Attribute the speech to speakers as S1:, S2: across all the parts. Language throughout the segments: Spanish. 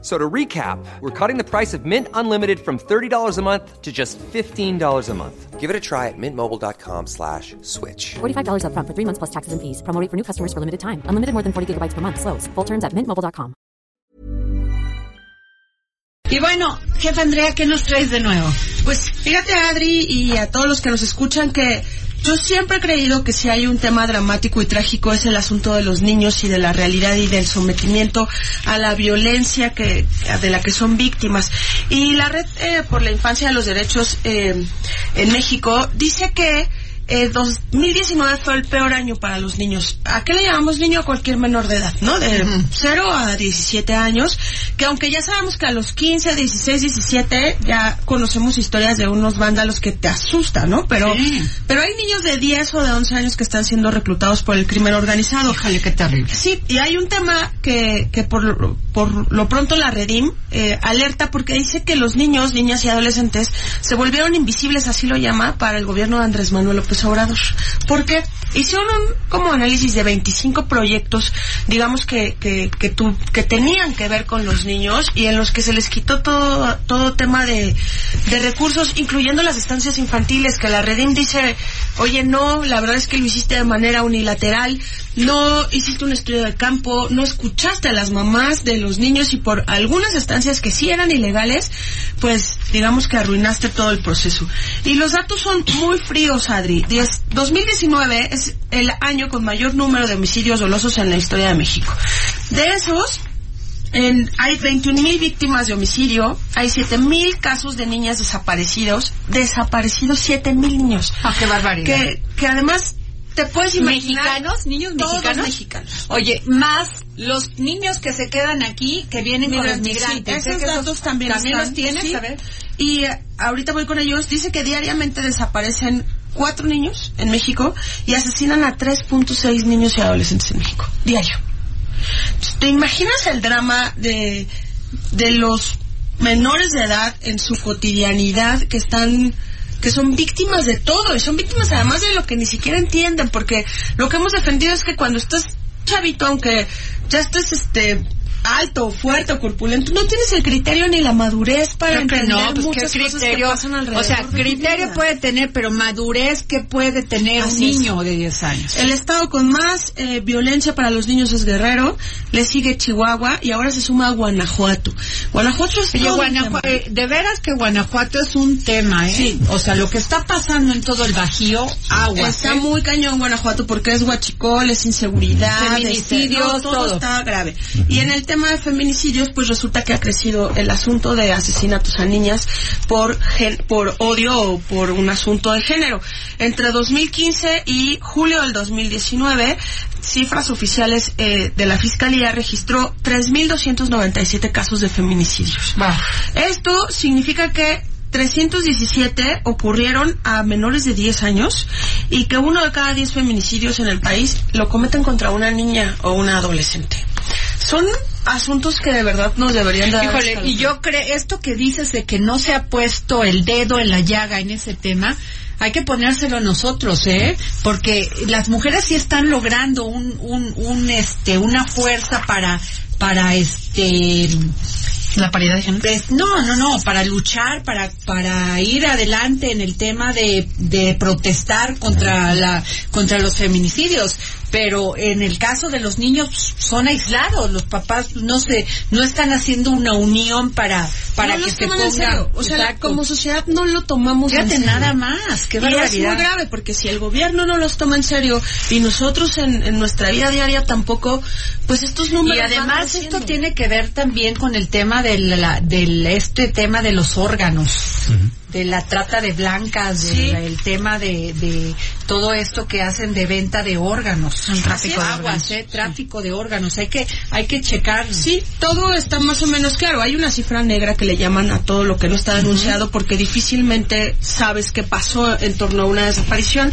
S1: So to recap, we're cutting the price of Mint Unlimited from $30 a month to just $15 a month.
S2: Give it a try at mintmobile.com slash switch.
S3: $45 upfront for three months plus taxes and fees. Promo rate for new customers for limited time. Unlimited more than 40 gigabytes per month. Slows. Full terms at mintmobile.com.
S4: Y bueno, jefe Andrea, ¿qué nos traes de nuevo?
S5: Pues fíjate, Adri, y a todos los que nos escuchan, que yo siempre he creído que si hay un tema dramático y trágico es el asunto de los niños y de la realidad y del sometimiento a la violencia que de la que son víctimas. Y la Red eh, por la Infancia de los Derechos eh, en México dice que eh, 2019 fue el peor año para los niños. ¿A qué le llamamos niño a cualquier menor de edad? ¿No? De 0 a 17 años, que aunque ya sabemos que a los 15, 16, 17 ya conocemos historias de unos vándalos que te asustan, ¿no? Pero,
S4: Sí.
S5: pero hay niños de 10 o de 11 años que están siendo reclutados por el crimen organizado.
S4: Híjole, qué terrible.
S5: Sí, y hay un tema que, que por, lo- por lo pronto la Redim eh, alerta porque dice que los niños, niñas y adolescentes se volvieron invisibles, así lo llama, para el gobierno de Andrés Manuel López Obrador. Porque hicieron como análisis de 25 proyectos, digamos que, que, que, tu- que tenían que ver con los niños y en los que se les quitó todo, todo tema de, de recursos, incluyendo las estancias infantiles, que la Redim dice, oye, no, la verdad es que lo hiciste de manera unilateral, no hiciste un estudio de campo, no escuchaste a las mamás de los niños y por algunas estancias que sí eran ilegales, pues digamos que arruinaste todo el proceso. Y los datos son muy fríos, Adri. Diez- 2019 es el año con mayor número de homicidios dolosos en la historia de México. De esos, en- hay 21.000 víctimas de homicidio, hay 7.000 casos de niñas desaparecidos, desaparecidos 7.000 niños.
S4: Ah, qué barbaridad.
S5: Que, que además te puedes imaginar...
S4: ¿Mexicanos? ¿Niños
S5: Todos
S4: mexicanos?
S5: mexicanos.
S4: Oye, más los niños que se quedan aquí, que vienen con los
S5: Migrantes, sí, esos datos también,
S4: ¿También
S5: están,
S4: los tienes?
S5: sí.
S4: A ver.
S5: Y ahorita voy con ellos. Dice que diariamente desaparecen cuatro niños en México y asesinan a 3.6 niños y adolescentes en México. Diario. ¿Te imaginas el drama de, de los menores de edad en su cotidianidad que están que son víctimas de todo y son víctimas además de lo que ni siquiera entienden porque lo que hemos defendido es que cuando estás chavito aunque ya estés este alto, fuerte corpulento, no tienes el criterio ni la madurez para
S4: Creo que
S5: entender
S4: no, pues qué
S5: muchas que pasan alrededor
S4: O sea, criterio puede tener, pero madurez que puede tener un
S5: es.
S4: niño de 10 años.
S5: El estado con más eh, violencia para los niños es Guerrero, le sigue Chihuahua y ahora se suma Guanajuato. Guanajuato es
S4: Oye, Guanajuato, eh, de veras que Guanajuato es un tema, ¿eh?
S5: Sí.
S4: O sea, lo que está pasando en todo el Bajío, agua.
S5: Está muy cañón Guanajuato porque es huachicol, es inseguridad,
S4: Feminicidios,
S5: este, no, todo,
S4: todo.
S5: está grave. Y en el tema de feminicidios, pues resulta que ha crecido el asunto de asesinatos a niñas por gen- por odio o por un asunto de género. Entre 2015 y julio del 2019, cifras oficiales eh, de la Fiscalía registró 3.297 casos de feminicidios. Esto significa que 317 ocurrieron a menores de 10 años y que uno de cada 10 feminicidios en el país lo cometen contra una niña o una adolescente. Son asuntos que de verdad nos deberían dar
S4: Híjole, y yo creo, esto que dices de que no se ha puesto el dedo en la llaga en ese tema, hay que ponérselo nosotros, ¿eh? Porque las mujeres sí están logrando un, un, un, este, una fuerza para, para, este,
S5: la paridad de género.
S4: pues, no, no, no, para luchar, para, para ir adelante en el tema de, de protestar contra la, contra los feminicidios. Pero en el caso de los niños son aislados, los papás no se, no están haciendo una unión para, para
S5: no
S4: que
S5: los
S4: se
S5: en
S4: ponga.
S5: serio. O sea,
S4: Exacto.
S5: como sociedad no lo tomamos en
S4: Fíjate
S5: serio.
S4: nada más, qué
S5: Y es muy grave porque si el gobierno no los toma en serio y nosotros en, en nuestra vida diaria tampoco, pues estos números
S4: Y
S5: van
S4: además esto tiene que ver también con el tema del, la- del este tema de los órganos. De la trata de blancas,
S5: Sí.
S4: la- el tema de, de todo esto que hacen de venta de órganos.
S5: El tráfico de órganos.
S4: eh, tráfico de órganos. Hay que, hay que checar.
S5: Sí, todo está más o menos claro. Hay una cifra negra que le llaman a todo lo que no está denunciado porque difícilmente sabes qué pasó en torno a una desaparición.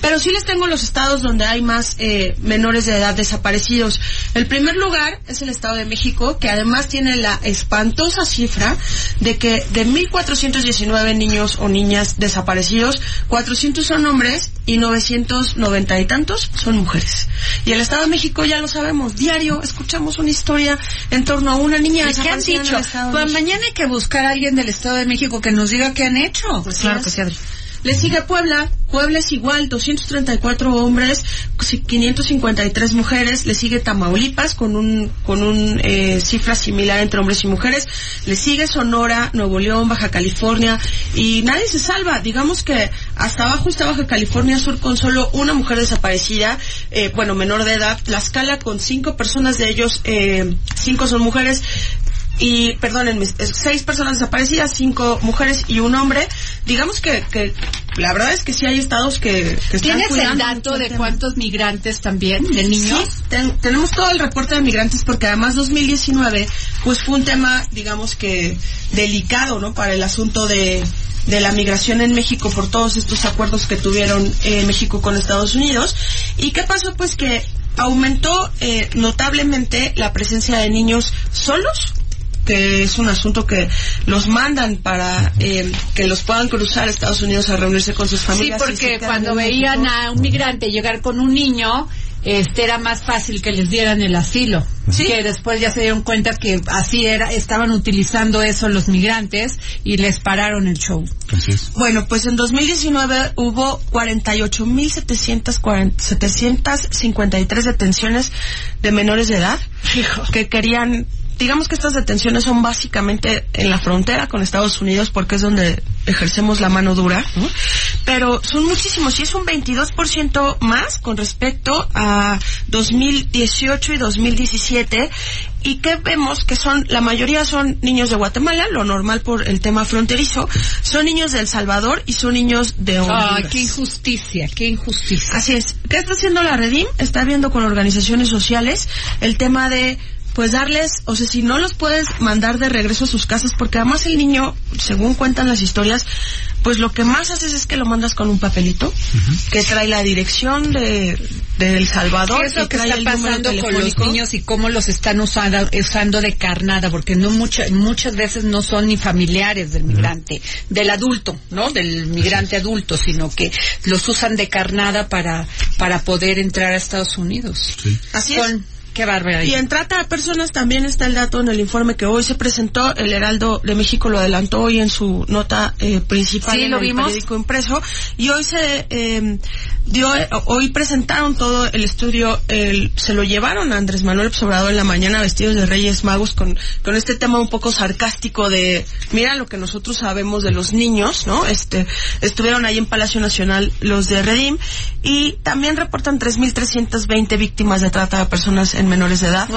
S5: Pero sí les tengo los estados donde hay más eh, menores de edad desaparecidos. El primer lugar es el Estado de México, que además tiene la espantosa cifra de que de 1.419 niños o niñas desaparecidos, 400 son hombres y 990 y tantos son mujeres. Y el Estado de México ya lo sabemos, diario escuchamos una historia en torno a una niña
S4: ¿Y qué han dicho? Pues mañana hay que buscar a alguien del Estado de México que nos diga qué han hecho.
S5: Pues claro que sí, Adri. Le sigue Puebla. Puebla es igual, 234 hombres, 553 mujeres. Le sigue Tamaulipas con un con un eh, cifra similar entre hombres y mujeres. Le sigue Sonora, Nuevo León, Baja California y nadie se salva. Digamos que hasta abajo está Baja California Sur con solo una mujer desaparecida, eh, bueno menor de edad. La escala con cinco personas de ellos, eh, cinco son mujeres y perdónenme, seis personas desaparecidas, cinco mujeres y un hombre. Digamos que, que la verdad es que sí hay estados que, que están
S4: ¿Tienes el dato de cuántos migrantes también, de niños?
S5: Sí, ten- tenemos todo el reporte de migrantes porque además 2019 pues fue un tema digamos que delicado, ¿no? Para el asunto de de la migración en México por todos estos acuerdos que tuvieron eh, México con Estados Unidos. ¿Y qué pasó? Pues que aumentó eh, notablemente la presencia de niños solos que es un asunto que los mandan para eh, que los puedan cruzar a Estados Unidos a reunirse con sus
S4: Sí,
S5: familias. se
S4: porque cuando veían a un migrante llegar con un niño, este era más fácil que les dieran el asilo.
S5: Sí.
S4: Que después ya se dieron cuenta que así era, estaban utilizando eso los migrantes y les pararon el show.
S6: Así es.
S5: Bueno, pues en 2019 hubo 48.753 detenciones de menores de edad que querían, digamos que estas detenciones son básicamente en la frontera con Estados Unidos porque es donde ejercemos la mano dura, ¿no? pero son muchísimos y es un 22% más con respecto a 2018 y 2017 y que vemos que son la mayoría son niños de Guatemala, lo normal por el tema fronterizo, son niños de El Salvador y son niños de Honduras.
S4: Ay, qué injusticia, qué injusticia.
S5: Así es. ¿Qué está haciendo la Redim? Está viendo con organizaciones sociales el tema de pues darles, o sea, si no los puedes mandar de regreso a sus casas, porque además el niño, según cuentan las historias, pues lo que más haces es que lo mandas con un papelito que trae la dirección de, de El Salvador.
S4: ¿Qué es lo
S5: y
S4: que
S5: trae
S4: está pasando con los niños y cómo los están usando, usando de carnada? Porque no mucha- muchas veces no son ni familiares del migrante, del adulto, ¿no? Del migrante adulto, sino que los usan de carnada para, para poder entrar a Estados Unidos.
S5: Así es.
S4: Con- qué barbaridad.
S5: Y en trata de personas también está el dato en el informe que hoy se presentó. El Heraldo de México lo adelantó hoy en su nota eh, principal
S4: Sí,
S5: en
S4: lo
S5: el
S4: vimos.
S5: periódico impreso. Y hoy se eh, dio, hoy presentaron todo el estudio, el- se lo llevaron a Andrés Manuel Obrador en la mañana vestidos de Reyes Magos con, con este tema un poco sarcástico de, mira lo que nosotros sabemos de los niños, ¿no? Este, estuvieron ahí en Palacio Nacional los de Redim y también reportan 3.320 víctimas de trata de personas en menores de edad.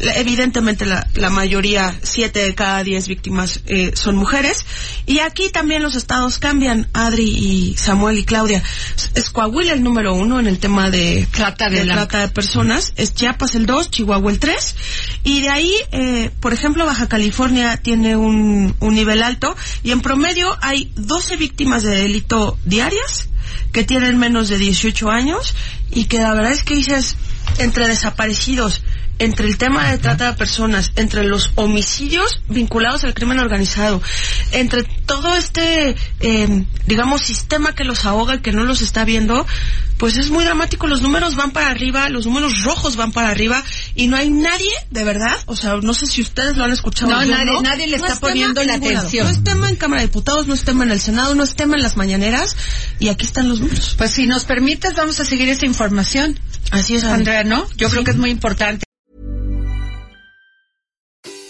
S5: Evidentemente la, la mayoría, siete de cada diez víctimas eh, son mujeres. Y aquí también los estados cambian, Adri y Samuel y Claudia. Es- Coahuila el número uno en el tema de
S4: Trata de
S5: de trata de personas. Es Chiapas el dos, Chihuahua el tres. Y de ahí, eh, por ejemplo, Baja California tiene un, un nivel alto. Y en promedio hay 12 víctimas de delito diarias que tienen menos de 18 años y que la verdad es que dices, entre desaparecidos, entre el tema de trata de personas, entre los homicidios vinculados al crimen organizado, entre todo este, eh, digamos, sistema que los ahoga y que no los está viendo, pues es muy dramático. Los números van para arriba, los números rojos van para arriba y no hay nadie, de verdad, o sea, no sé si ustedes lo han escuchado.
S4: No, nadie- nadie le está poniendo
S5: en
S4: la atención.
S5: No es tema en Cámara de Diputados, no es tema en el Senado, no es tema en las mañaneras y aquí están los números.
S4: Pues si nos permites, vamos a seguir esa información.
S5: Así es, Andrea.
S4: Andrea, ¿no? Yo creo que es muy importante.